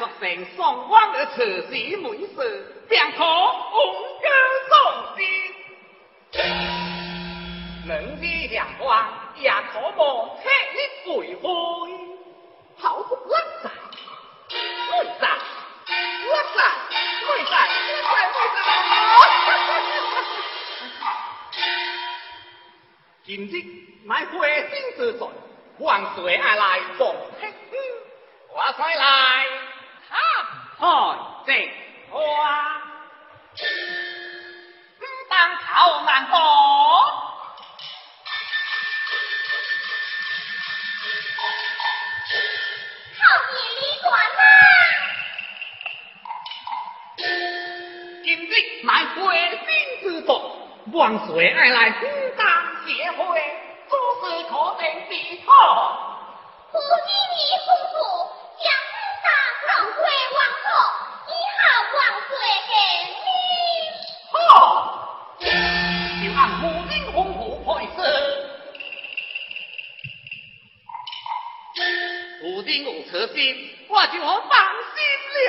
若再作成双方的慈禧美事，便可红歌送先。能力两光，也可望特一回回。好不拉杂，会杂，拉杂，会杂，会杂，会杂。今日乃花心之罪，万岁爱来奉天，我再来。哈，开正花，当头难过。好爷李官今日乃会心之罪，万岁爱来应当。结会做事可定地妥。如今已夫妇送回王座，以后王岁给你。好，就按母亲吩咐配事。父亲有此心，我就放心了。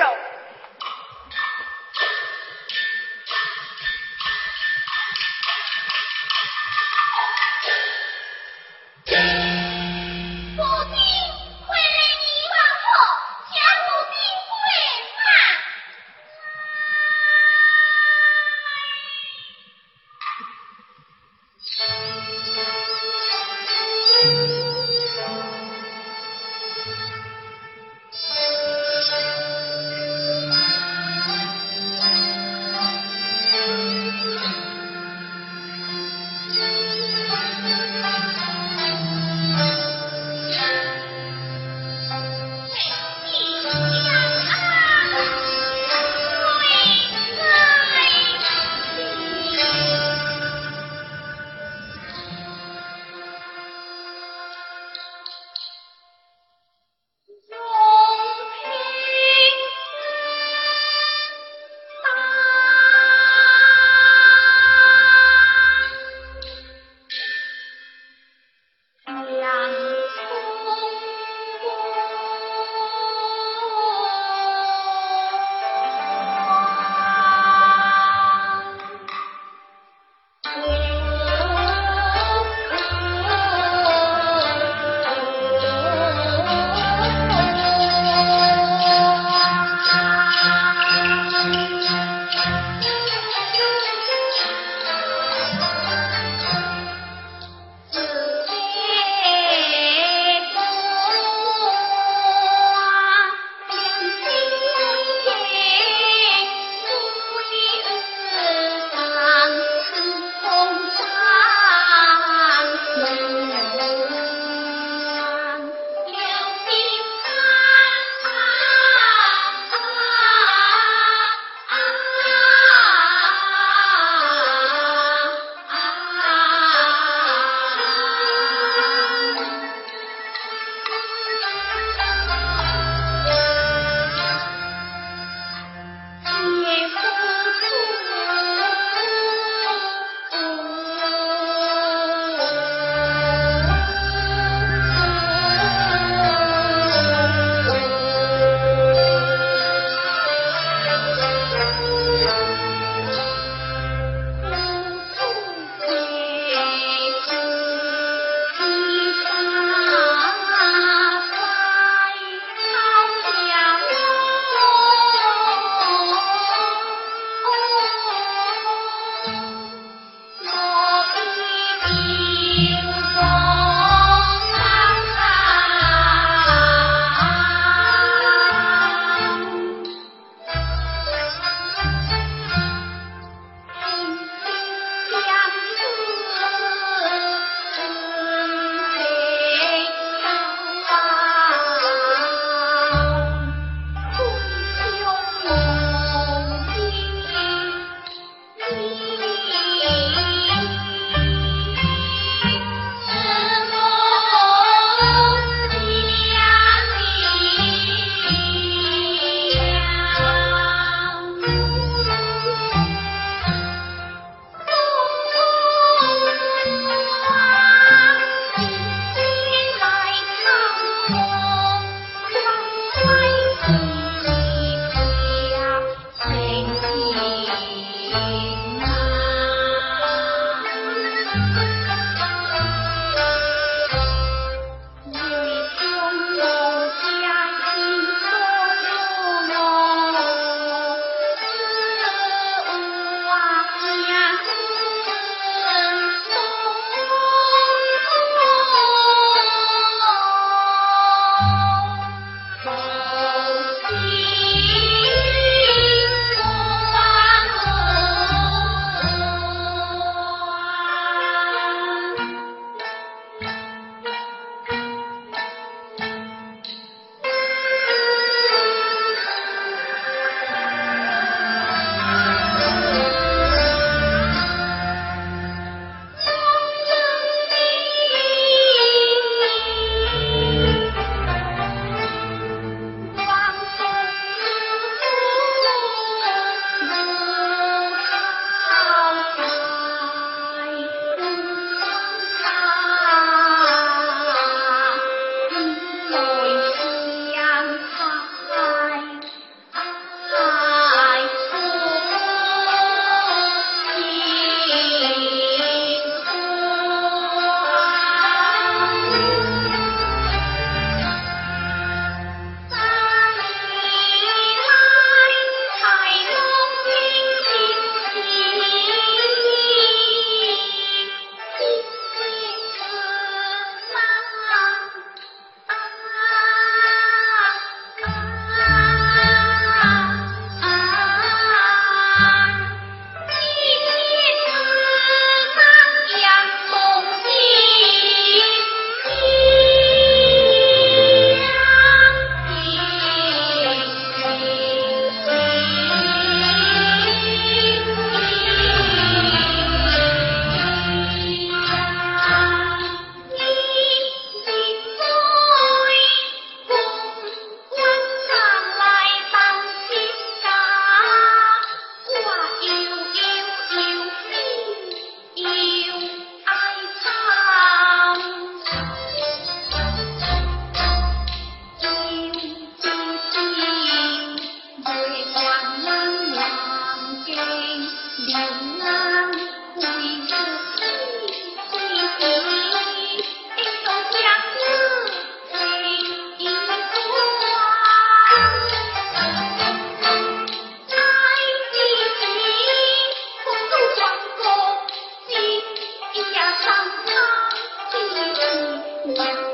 要堂堂弟娘。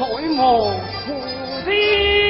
王水明哥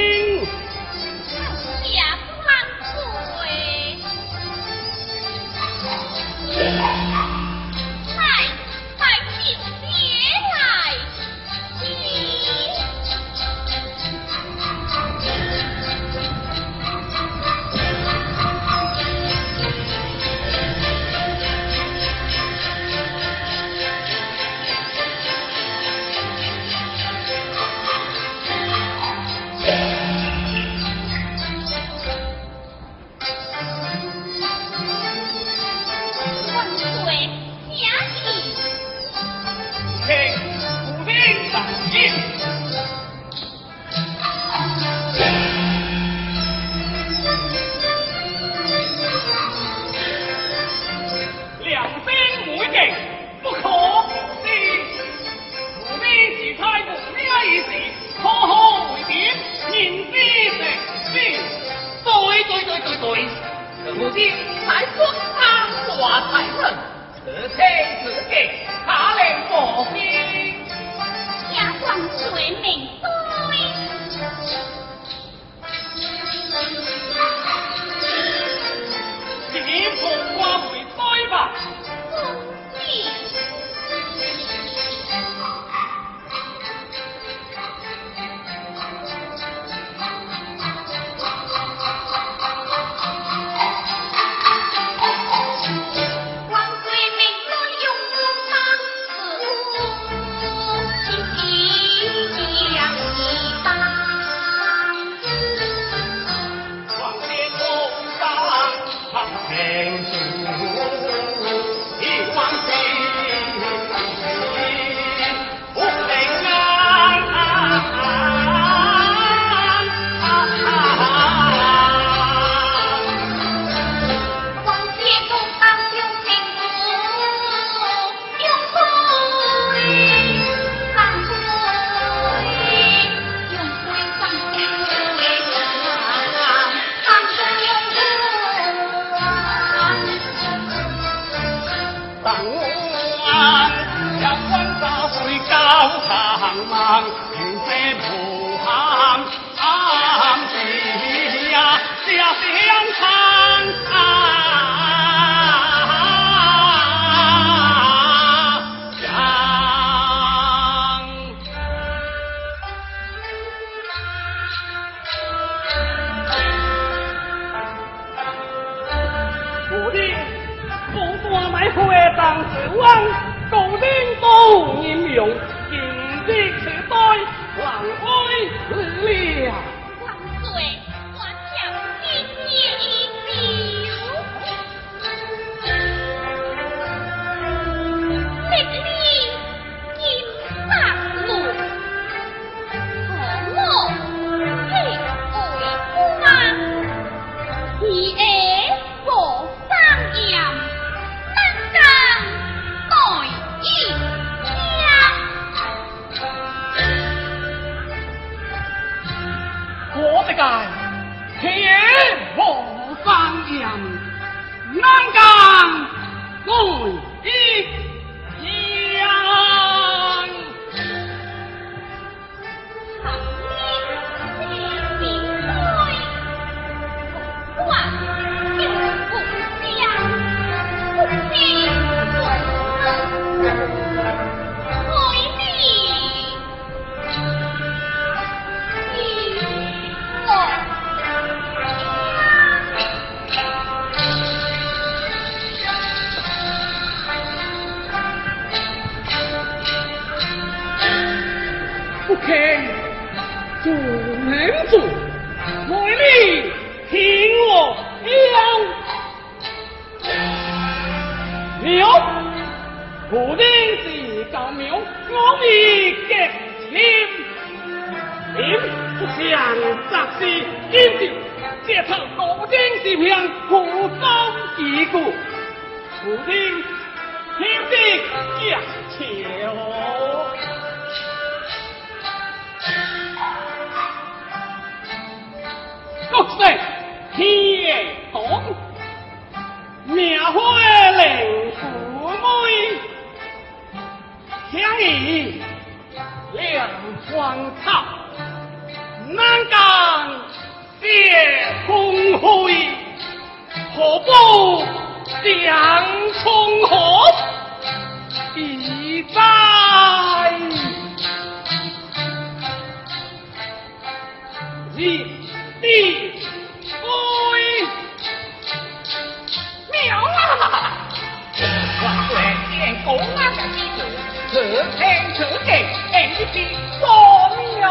给俺一些保命啊！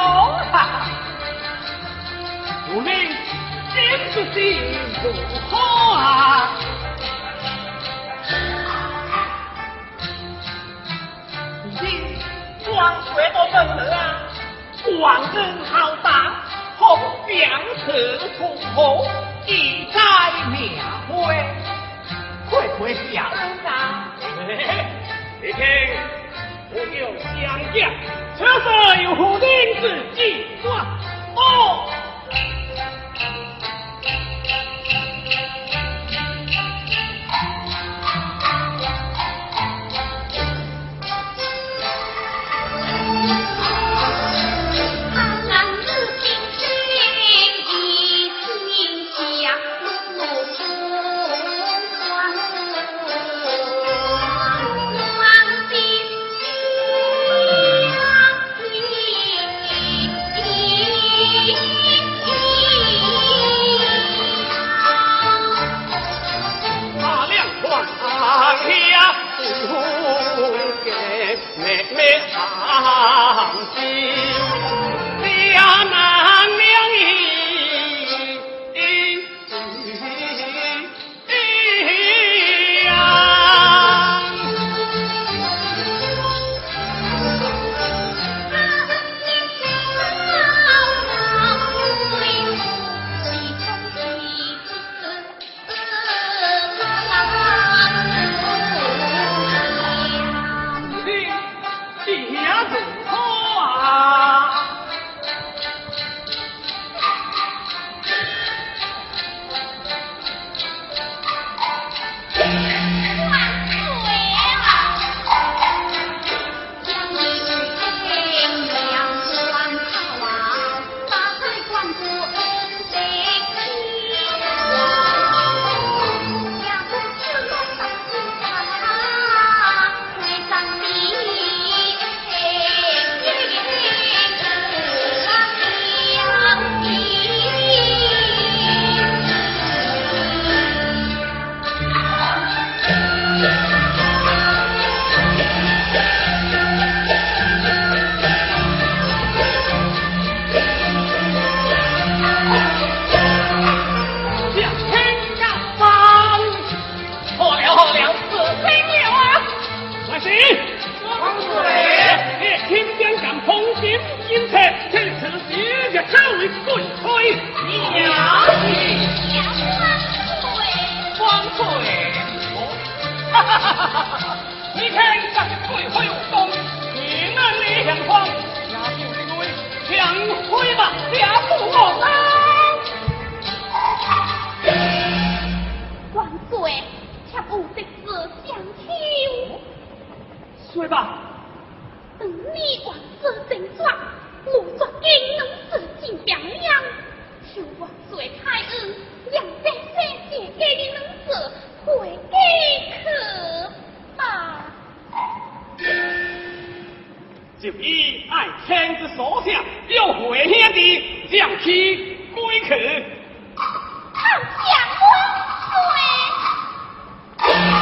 我们真不知如何啊！你装什么笨啊？万人浩荡，何不兵车冲破一寨庙会？快快上啊！嘿嘿，你听。我有相将，车上有何人？自己算。哦。难，却不得自相求。说吧。等你王子正状，我绝对能自尽表扬。求王子开恩，让这姐能子回给客吧。就依爱天子所想，要回兄弟，将其归去。好家伙！会。